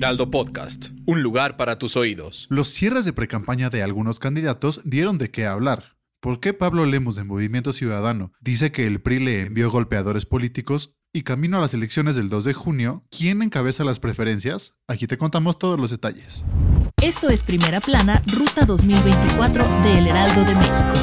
Heraldo Podcast, un lugar para tus oídos. Los cierres de precampaña de algunos candidatos dieron de qué hablar. ¿Por qué Pablo Lemos de Movimiento Ciudadano dice que el PRI le envió golpeadores políticos? Y camino a las elecciones del 2 de junio, ¿quién encabeza las preferencias? Aquí te contamos todos los detalles. Esto es Primera Plana, Ruta 2024 de El Heraldo de México.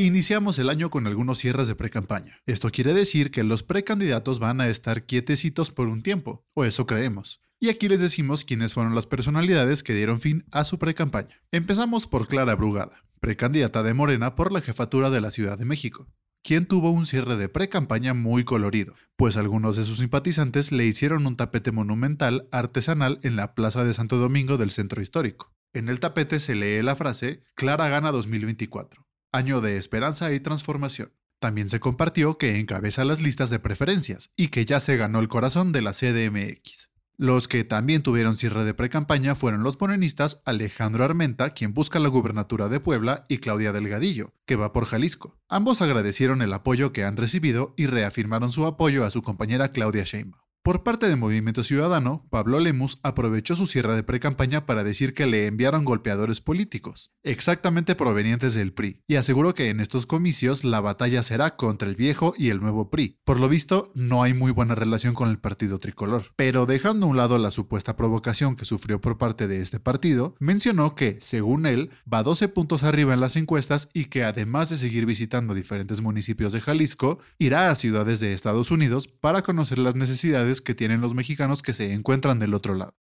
Iniciamos el año con algunos cierres de precampaña. Esto quiere decir que los precandidatos van a estar quietecitos por un tiempo, o eso creemos. Y aquí les decimos quiénes fueron las personalidades que dieron fin a su precampaña. Empezamos por Clara Brugada, precandidata de Morena por la jefatura de la Ciudad de México, quien tuvo un cierre de precampaña muy colorido, pues algunos de sus simpatizantes le hicieron un tapete monumental artesanal en la Plaza de Santo Domingo del centro histórico. En el tapete se lee la frase Clara gana 2024 año de esperanza y transformación. También se compartió que encabeza las listas de preferencias y que ya se ganó el corazón de la CDMX. Los que también tuvieron cierre de precampaña fueron los morenistas Alejandro Armenta, quien busca la gubernatura de Puebla, y Claudia Delgadillo, que va por Jalisco. Ambos agradecieron el apoyo que han recibido y reafirmaron su apoyo a su compañera Claudia Sheinbaum. Por parte de Movimiento Ciudadano, Pablo Lemus aprovechó su cierre de precampaña para decir que le enviaron golpeadores políticos, exactamente provenientes del PRI, y aseguró que en estos comicios la batalla será contra el viejo y el nuevo PRI. Por lo visto, no hay muy buena relación con el partido tricolor. Pero dejando a un lado la supuesta provocación que sufrió por parte de este partido, mencionó que, según él, va 12 puntos arriba en las encuestas y que además de seguir visitando diferentes municipios de Jalisco, irá a ciudades de Estados Unidos para conocer las necesidades que tienen los mexicanos que se encuentran del otro lado.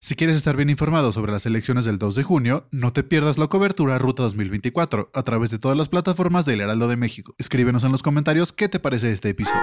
Si quieres estar bien informado sobre las elecciones del 2 de junio, no te pierdas la cobertura Ruta 2024 a través de todas las plataformas del Heraldo de México. Escríbenos en los comentarios qué te parece este episodio.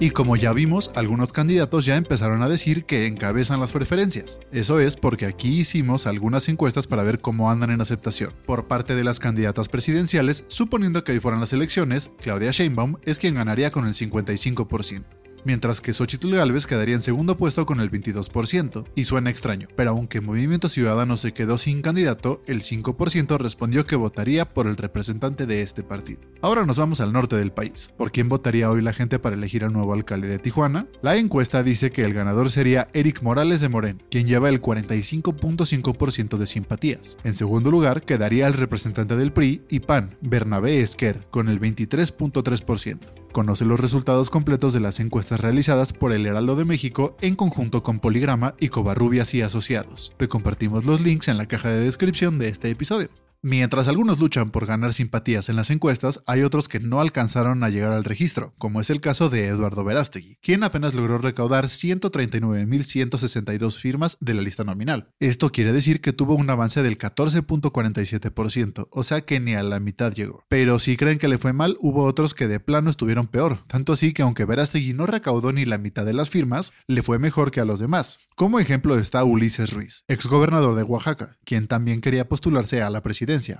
Y como ya vimos, algunos candidatos ya empezaron a decir que encabezan las preferencias. Eso es porque aquí hicimos algunas encuestas para ver cómo andan en aceptación. Por parte de las candidatas presidenciales, suponiendo que hoy fueran las elecciones, Claudia Sheinbaum es quien ganaría con el 55% mientras que Xochitl Galvez quedaría en segundo puesto con el 22%. Y suena extraño, pero aunque Movimiento Ciudadano se quedó sin candidato, el 5% respondió que votaría por el representante de este partido. Ahora nos vamos al norte del país. ¿Por quién votaría hoy la gente para elegir al nuevo alcalde de Tijuana? La encuesta dice que el ganador sería Eric Morales de Morén, quien lleva el 45.5% de simpatías. En segundo lugar quedaría el representante del PRI y PAN, Bernabé Esquer, con el 23.3%. Conoce los resultados completos de las encuestas realizadas por el Heraldo de México en conjunto con Poligrama y Covarrubias y Asociados. Te compartimos los links en la caja de descripción de este episodio. Mientras algunos luchan por ganar simpatías en las encuestas, hay otros que no alcanzaron a llegar al registro, como es el caso de Eduardo Verástegui, quien apenas logró recaudar 139.162 firmas de la lista nominal. Esto quiere decir que tuvo un avance del 14.47%, o sea que ni a la mitad llegó. Pero si creen que le fue mal, hubo otros que de plano estuvieron peor, tanto así que aunque Verástegui no recaudó ni la mitad de las firmas, le fue mejor que a los demás. Como ejemplo está Ulises Ruiz, exgobernador de Oaxaca, quien también quería postularse a la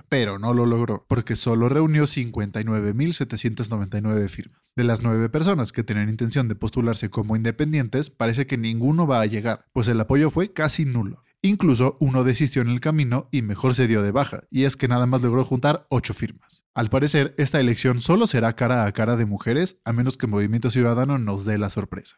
pero no lo logró porque solo reunió 59.799 firmas. De las nueve personas que tenían intención de postularse como independientes, parece que ninguno va a llegar, pues el apoyo fue casi nulo. Incluso uno desistió en el camino y mejor se dio de baja, y es que nada más logró juntar ocho firmas. Al parecer, esta elección solo será cara a cara de mujeres, a menos que Movimiento Ciudadano nos dé la sorpresa.